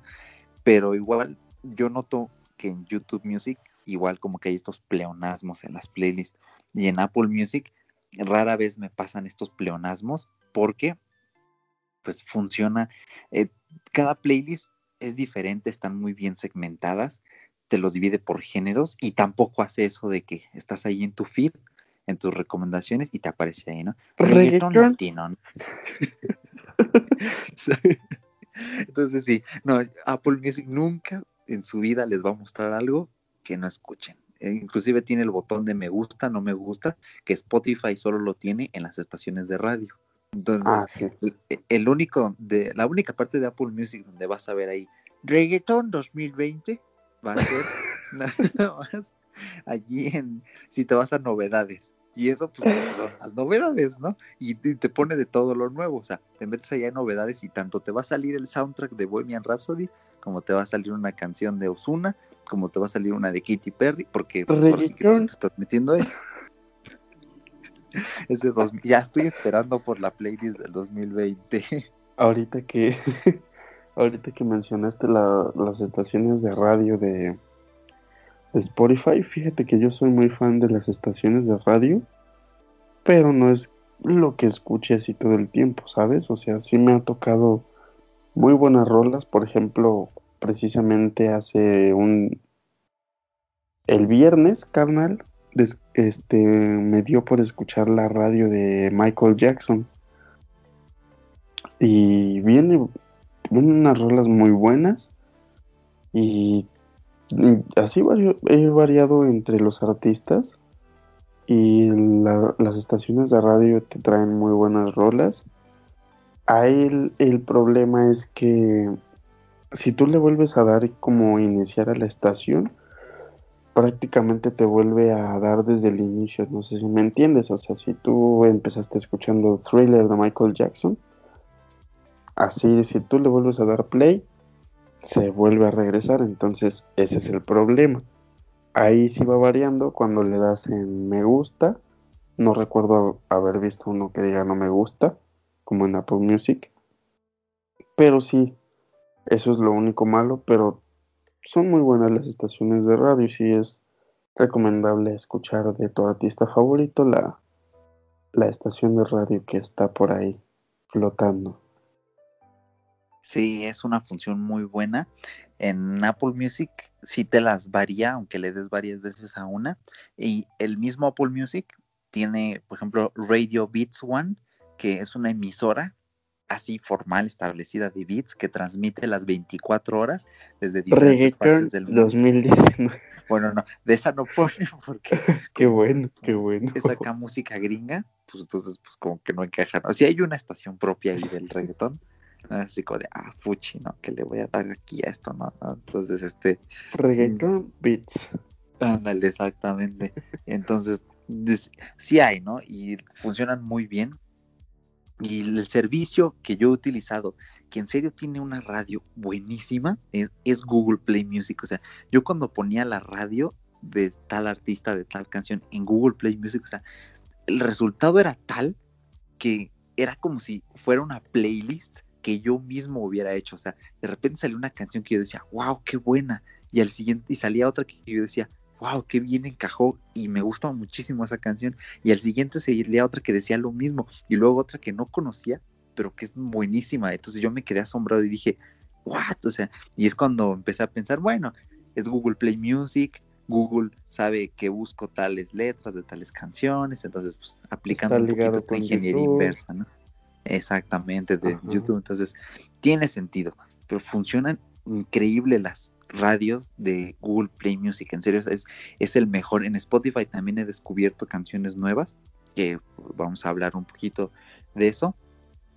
Pero igual yo noto que en YouTube Music igual como que hay estos pleonasmos en las playlists y en Apple Music rara vez me pasan estos pleonasmos porque pues funciona, eh, cada playlist es diferente, están muy bien segmentadas te los divide por géneros y tampoco hace eso de que estás ahí en tu feed, en tus recomendaciones y te aparece ahí, ¿no? Reggaetón. latino, ¿no? Entonces sí, no, Apple Music nunca en su vida les va a mostrar algo que no escuchen. Eh, inclusive tiene el botón de me gusta, no me gusta, que Spotify solo lo tiene en las estaciones de radio. Entonces, Ah, sí. el, único de la única parte de Apple Music donde vas a ver ahí Reggaeton 2020 va a ser nada más allí en si te vas a novedades y eso pues son las novedades, ¿no? Y te, te pone de todo lo nuevo, o sea, te metes allá en novedades y tanto te va a salir el soundtrack de Bohemian Rhapsody como te va a salir una canción de Ozuna, como te va a salir una de Katy Perry, porque pues, ahora sí que te estás metiendo eso. Ese dos- ya estoy esperando por la playlist del 2020. Ahorita que ahorita que mencionaste la- las estaciones de radio de, Spotify, fíjate que yo soy muy fan de las estaciones de radio, pero no es lo que escuche así todo el tiempo, ¿sabes? O sea, sí me ha tocado muy buenas rolas, por ejemplo, precisamente hace un el viernes, carnal, des- este me dio por escuchar la radio de Michael Jackson. Y viene, unas rolas muy buenas. Y, así he variado entre los artistas. Y la- las estaciones de radio te traen muy buenas rolas. Ahí el, el problema es que si tú le vuelves a dar como iniciar a la estación, prácticamente te vuelve a dar desde el inicio. No sé si me entiendes. O sea, si tú empezaste escuchando Thriller de Michael Jackson, así si tú le vuelves a dar play, se vuelve a regresar. Entonces, ese es el problema. Ahí sí va variando cuando le das en me gusta. No recuerdo haber visto uno que diga no me gusta, como en Apple Music. Pero sí, eso es lo único malo, pero son muy buenas las estaciones de radio y sí es recomendable escuchar de tu artista favorito la, la estación de radio que está por ahí flotando. Sí, es una función muy buena. En Apple Music sí te las varía, aunque le des varias veces a una. Y el mismo Apple Music tiene, por ejemplo, Radio Beats One, que es una emisora así formal establecida de beats que transmite las 24 horas desde diferentes Reggaeton partes del mundo. 2019. Bueno, no, de esa no pone porque Qué bueno, qué bueno. es acá música gringa, pues entonces pues como que no encaja. ¿no? Si hay una estación propia ahí del reggaetón, así como de, ah, fuchi, ¿no? Que le voy a dar aquí a esto, ¿no? Entonces, este, Reggaeton Beats. ándale, exactamente. Entonces, sí hay, ¿no? Y funcionan muy bien. Y el servicio que yo he utilizado, que en serio tiene una radio buenísima, es, es Google Play Music. O sea, yo cuando ponía la radio de tal artista, de tal canción en Google Play Music, o sea, el resultado era tal que era como si fuera una playlist que yo mismo hubiera hecho. O sea, de repente salió una canción que yo decía, wow, qué buena. Y al siguiente, y salía otra que yo decía, wow, qué bien encajó y me gusta muchísimo esa canción. Y al siguiente salía otra que decía lo mismo y luego otra que no conocía, pero que es buenísima. Entonces yo me quedé asombrado y dije, what? O sea, y es cuando empecé a pensar, bueno, es Google Play Music, Google sabe que busco tales letras de tales canciones, entonces pues aplicando un poquito esta ingeniería YouTube. inversa, ¿no? Exactamente, de Ajá. YouTube. Entonces, tiene sentido, pero funcionan increíble las radios de Google Play Music. En serio, es, es el mejor. En Spotify también he descubierto canciones nuevas que vamos a hablar un poquito de eso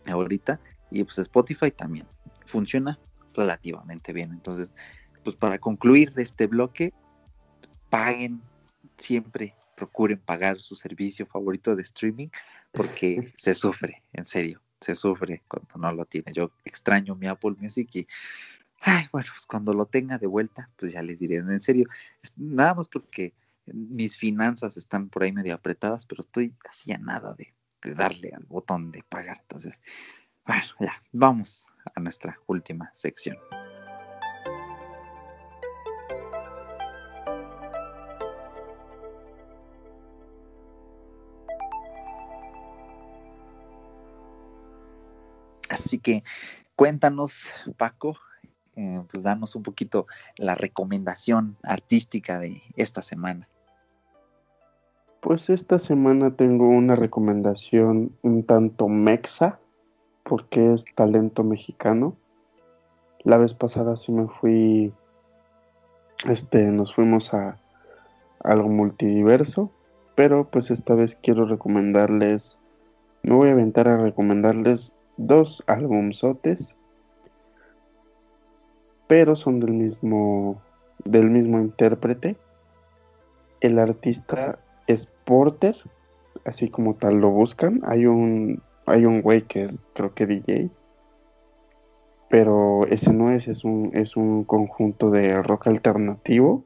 ahorita. Y pues Spotify también funciona relativamente bien. Entonces, pues para concluir este bloque, paguen siempre, procuren pagar su servicio favorito de streaming porque se sufre, en serio, se sufre cuando no lo tiene. Yo extraño mi Apple Music y, ay, bueno, pues cuando lo tenga de vuelta, pues ya les diré, en serio, nada más porque mis finanzas están por ahí medio apretadas, pero estoy así a nada de, de darle al botón de pagar. Entonces, bueno, ya, vamos a nuestra última sección. Así que cuéntanos, Paco, eh, pues danos un poquito la recomendación artística de esta semana. Pues esta semana tengo una recomendación un tanto mexa, porque es talento mexicano. La vez pasada sí me fui, este, nos fuimos a algo multidiverso, pero pues esta vez quiero recomendarles, me voy a aventar a recomendarles dos álbumsotes, pero son del mismo, del mismo intérprete. El artista es Porter, así como tal lo buscan. Hay un, hay un güey que es, creo que DJ, pero ese no es, es un, es un conjunto de rock alternativo.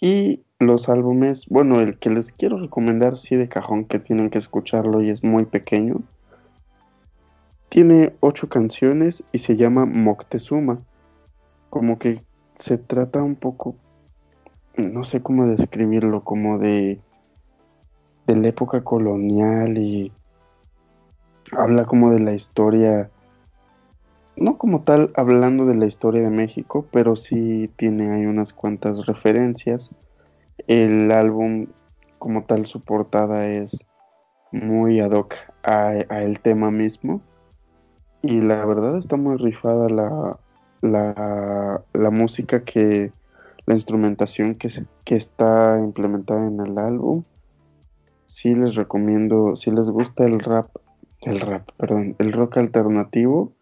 Y los álbumes, bueno, el que les quiero recomendar, sí de cajón, que tienen que escucharlo y es muy pequeño, tiene ocho canciones y se llama Moctezuma. Como que se trata un poco, no sé cómo describirlo, como de, de la época colonial y habla como de la historia, no como tal hablando de la historia de México, pero sí tiene ahí unas cuantas referencias. El álbum como tal su portada es muy ad hoc a, a el tema mismo y la verdad está muy rifada la, la, la música que, la instrumentación que, que está implementada en el álbum. Sí les recomiendo, si les gusta el rap, el rap, perdón, el rock alternativo,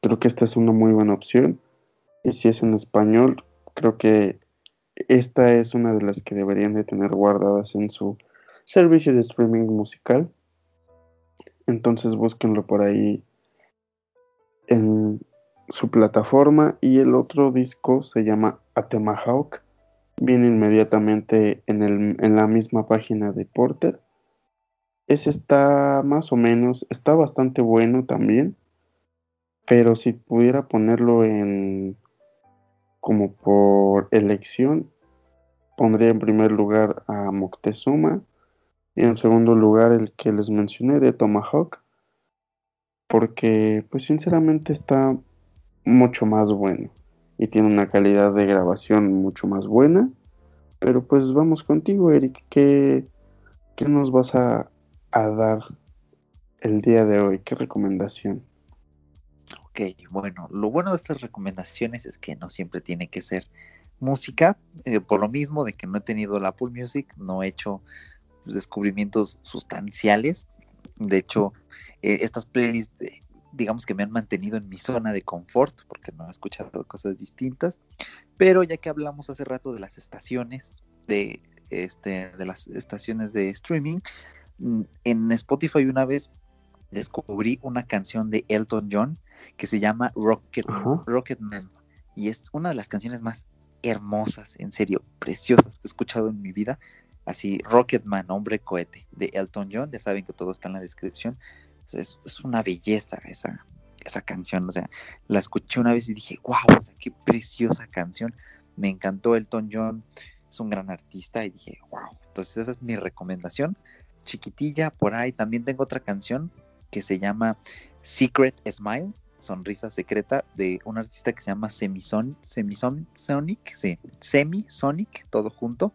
creo que esta es una muy buena opción. Y si es en español, creo que esta es una de las que deberían de tener guardadas en su servicio de streaming musical. Entonces búsquenlo por ahí en su plataforma y el otro disco se llama Atemahawk. Viene inmediatamente en, el, en la misma página de Porter. Ese está más o menos, está bastante bueno también. Pero si pudiera ponerlo en como por elección, pondría en primer lugar a Moctezuma y en segundo lugar el que les mencioné de Tomahawk porque pues sinceramente está mucho más bueno y tiene una calidad de grabación mucho más buena. Pero pues vamos contigo, Eric. ¿Qué, qué nos vas a, a, dar el día de hoy? ¿Qué recomendación? Ok, bueno, lo bueno de estas recomendaciones es que no siempre tiene que ser música. Eh, por lo mismo de que no he tenido la Apple Music, no he hecho descubrimientos sustanciales. De hecho, eh, estas playlists, eh, digamos que me han mantenido en mi zona de confort, porque no he escuchado cosas distintas. Pero ya que hablamos hace rato de las estaciones, de, este, de las estaciones de streaming, mm, en Spotify una vez descubrí una canción de Elton John que se llama Rocket, Rocketman. Y es una de las canciones más hermosas, en serio, preciosas que he escuchado en mi vida. Así, Rocketman, hombre cohete, de Elton John. Ya saben que todo está en la descripción. Es, una belleza esa, esa canción. O sea, la escuché una vez y dije, wow, qué preciosa canción. Me encantó Elton John. Es un gran artista y dije, wow. Entonces, esa es mi recomendación. Chiquitilla, por ahí también tengo otra canción que se llama Secret Smile, sonrisa secreta, de un artista que se llama Semisonic, Semisonic, sí, Semisonic, todo junto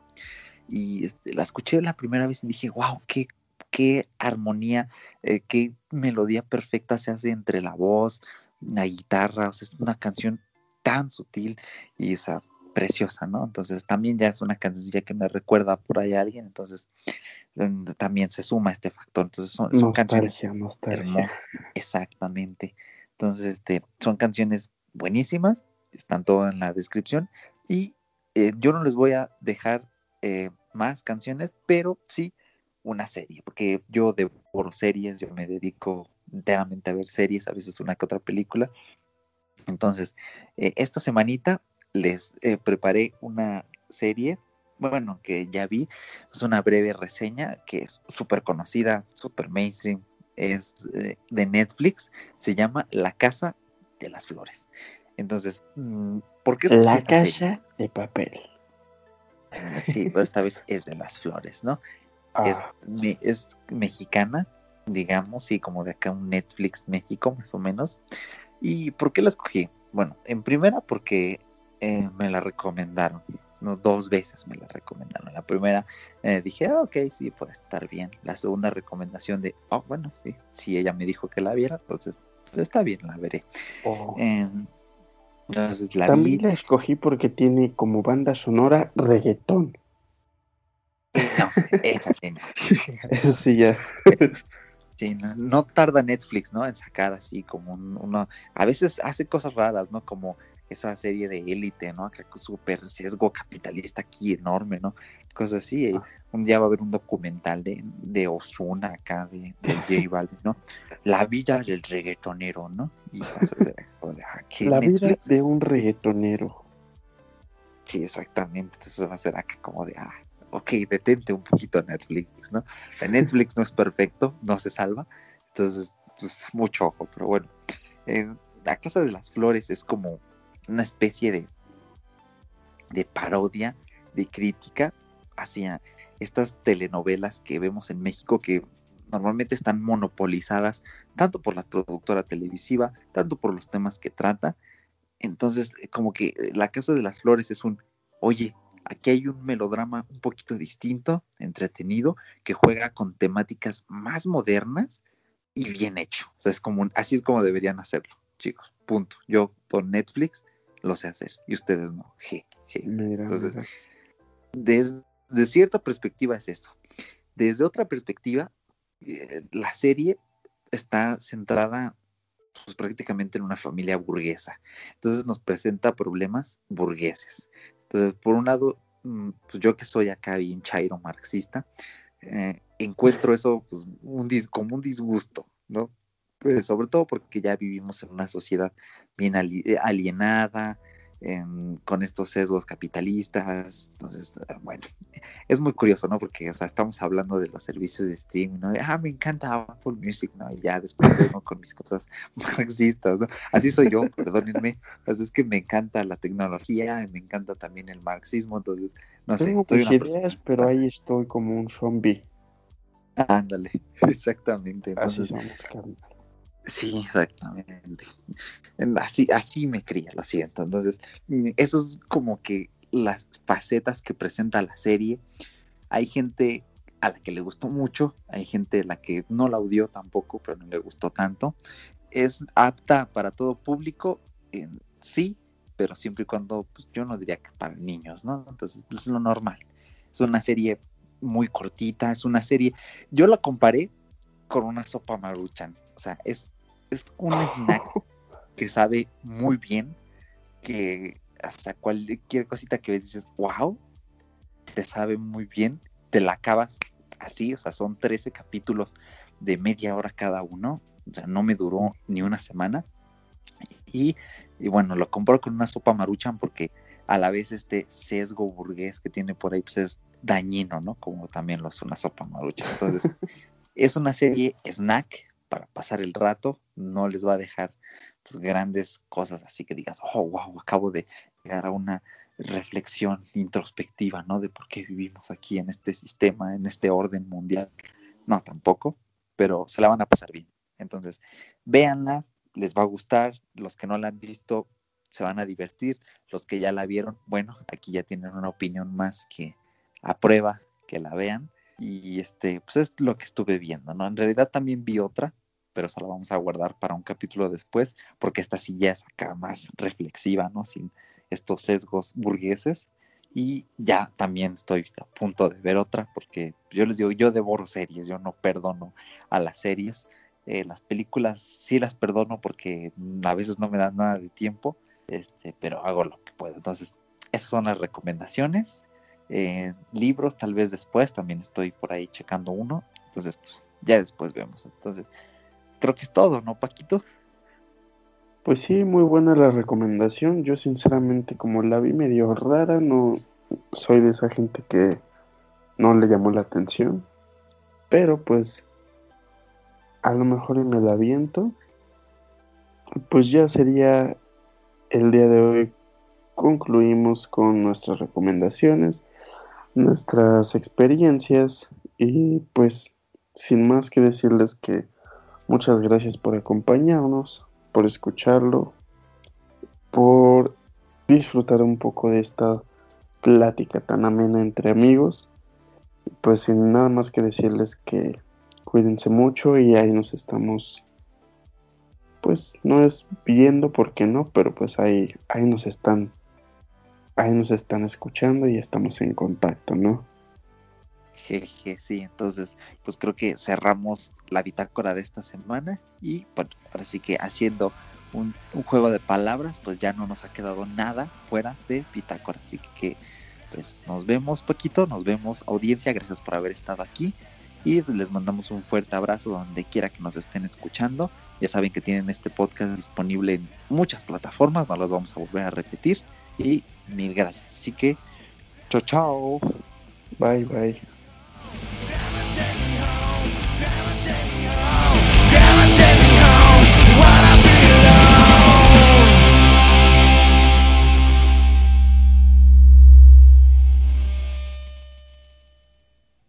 y este, la escuché la primera vez y dije, wow, qué, qué armonía, eh, qué melodía perfecta se hace entre la voz, la guitarra, o sea, es una canción tan sutil y esa, preciosa, ¿no? Entonces también ya es una cancioncilla que me recuerda por ahí a alguien, entonces mm, también se suma este factor. Entonces son, son canciones nostalgia. hermosas, exactamente. Entonces, este, son canciones buenísimas, están todo en la descripción y eh, yo no les voy a dejar eh, más canciones, pero sí una serie, porque yo devoro series, yo me dedico enteramente a ver series, a veces una que otra película. Entonces, eh, esta semanita les eh, preparé una serie, bueno, que ya vi, es una breve reseña que es súper conocida, súper mainstream, es eh, de Netflix, se llama La Casa de las Flores. Entonces, mm, ¿por qué escogí La serie? casa de papel. Sí, pero esta vez es de las flores, ¿no? es, Ah, me- es mexicana, digamos, y como de acá un Netflix México, más o menos. ¿Y por qué la escogí? Bueno, en primera porque eh, me la recomendaron, no, dos veces me la recomendaron. La primera eh, dije, ah, ok, sí, puede estar bien. La segunda recomendación de, oh, bueno, sí, si ella me dijo que la viera, entonces pues, está bien, la veré. oh. Em, entonces la También vi, la escogí porque tiene como banda sonora reggaetón. no, esa sí, no. Eso sí, ya. Sí, no, no tarda Netflix, ¿no? En sacar así como un- uno, a veces hace cosas raras, ¿no? Como esa serie de élite, ¿no? Acá con súper sesgo capitalista aquí enorme, ¿no? Cosas así. eh, Un día va a haber un documental de, de Ozuna acá, de, de J Balvin, ¿no? La vida del reggaetonero, ¿no? Y vas a hacer como de, ah, ¿qué La vida de un reggaetonero. Sí, exactamente. Entonces va a ser acá como de, ah, ok, detente un poquito Netflix, ¿no? Netflix no es perfecto, no se salva. Entonces, pues mucho ojo, pero bueno. eh, la Casa de las Flores es como una especie de, de parodia, de crítica hacia estas telenovelas que vemos en México que normalmente están monopolizadas tanto por la productora televisiva, tanto por los temas que trata. Entonces, eh, como que eh, La Casa de las Flores es un, oye, aquí hay un melodrama un poquito distinto, entretenido, que juega con temáticas más modernas y bien hecho. O sea, es como un- así es como deberían hacerlo, chicos. Punto. Yo con Netflix lo sé hacer y ustedes no. Je, je. Mira, Entonces, mira. Desde de cierta perspectiva es esto. Desde otra perspectiva, eh, la serie está centrada pues, prácticamente en una familia burguesa. Entonces nos presenta problemas burgueses. Entonces, por un lado, mm, pues yo que soy acá bien chairo marxista, eh, encuentro eso pues, un dis- como un disgusto, ¿no? Pues, sobre todo porque ya vivimos en una sociedad bien eh, alienada, em, con estos sesgos capitalistas. Entonces, eh, bueno, es muy curioso, ¿no? Porque, o sea, estamos hablando de los servicios de streaming, ¿no? Ah, me encanta Apple Music, ¿no? Y ya después vengo con mis cosas marxistas, ¿no? Así soy yo, perdónenme. Pues es que me encanta la tecnología, y me encanta también el marxismo, entonces, no sé, Tengo soy mis una ideas, persona- pero ahí estoy como un zombie. Ándale, exactamente. Así somos, carnal. Sí, exactamente. Así, así me cría, lo siento. Entonces, mm, eso es como que las facetas que presenta la serie. Hay gente a la que le gustó mucho, hay gente a la que no la odió tampoco, pero no le gustó tanto. Es apta para todo público, sí, pero siempre y cuando, pues, yo no diría que para niños, ¿no? Entonces, pues, es lo normal. Es una serie muy cortita, es una serie. Yo la comparé con una sopa maruchan. O sea, es, es un snack que sabe muy bien, que hasta cualquier cosita que ves dices, wow, te sabe muy bien, te la acabas así, o sea, son 13 capítulos de media hora cada uno, o sea, no me duró ni una semana. Y, y bueno, lo comparo con una sopa maruchan porque a la vez este sesgo burgués que tiene por ahí, pues es dañino, ¿no? Como también lo es una sopa maruchan. Entonces, es una serie snack para pasar el rato, no les va a dejar pues, grandes cosas así que digas, oh, wow, acabo de llegar a una reflexión introspectiva, ¿no? De por qué vivimos aquí en este sistema, en este orden mundial. No, tampoco, pero se la van a pasar bien. Entonces, véanla, les va a gustar, los que no la han visto se van a divertir, los que ya la vieron, bueno, aquí ya tienen una opinión más que aprueba que la vean y este, pues es lo que estuve viendo, ¿no? En realidad también vi otra, pero esa la vamos a guardar para un capítulo después, porque esta sí ya es acá más reflexiva, ¿no? Sin estos sesgos burgueses. Y ya también estoy a punto de ver otra, porque yo les digo, yo devoro series, yo no perdono a las series. Eh, las películas sí las perdono porque a veces no me dan nada de tiempo, este, pero hago lo que puedo. Entonces, esas son las recomendaciones. Eh, libros, tal vez después, también estoy por ahí checando uno. Entonces, pues ya después vemos. Entonces, creo que es todo, ¿no, Paquito? Pues sí, muy buena la recomendación. Yo sinceramente como la vi medio rara, no soy de esa gente que no le llamó la atención. Pero pues a lo mejor me la viento. Pues ya sería el día de hoy. Concluimos con nuestras recomendaciones, nuestras experiencias y pues sin más que decirles que muchas gracias por acompañarnos por escucharlo, por disfrutar un poco de esta plática tan amena entre amigos. Pues sin nada más que decirles que cuídense mucho y ahí nos estamos, pues no es viendo porque no, pero pues ahí, ahí nos están, ahí nos están escuchando y estamos en contacto, ¿no? Jeje, sí, entonces pues creo que cerramos la bitácora de esta semana y bueno, ahora sí que haciendo un, juego de palabras pues ya no nos ha quedado nada fuera de bitácora, así que pues nos vemos poquito, nos vemos audiencia, gracias por haber estado aquí y les mandamos un fuerte abrazo donde quiera que nos estén escuchando. Ya saben que tienen este podcast disponible en muchas plataformas, no los vamos a volver a repetir y mil gracias. Así que, chao, chao. Bye, bye.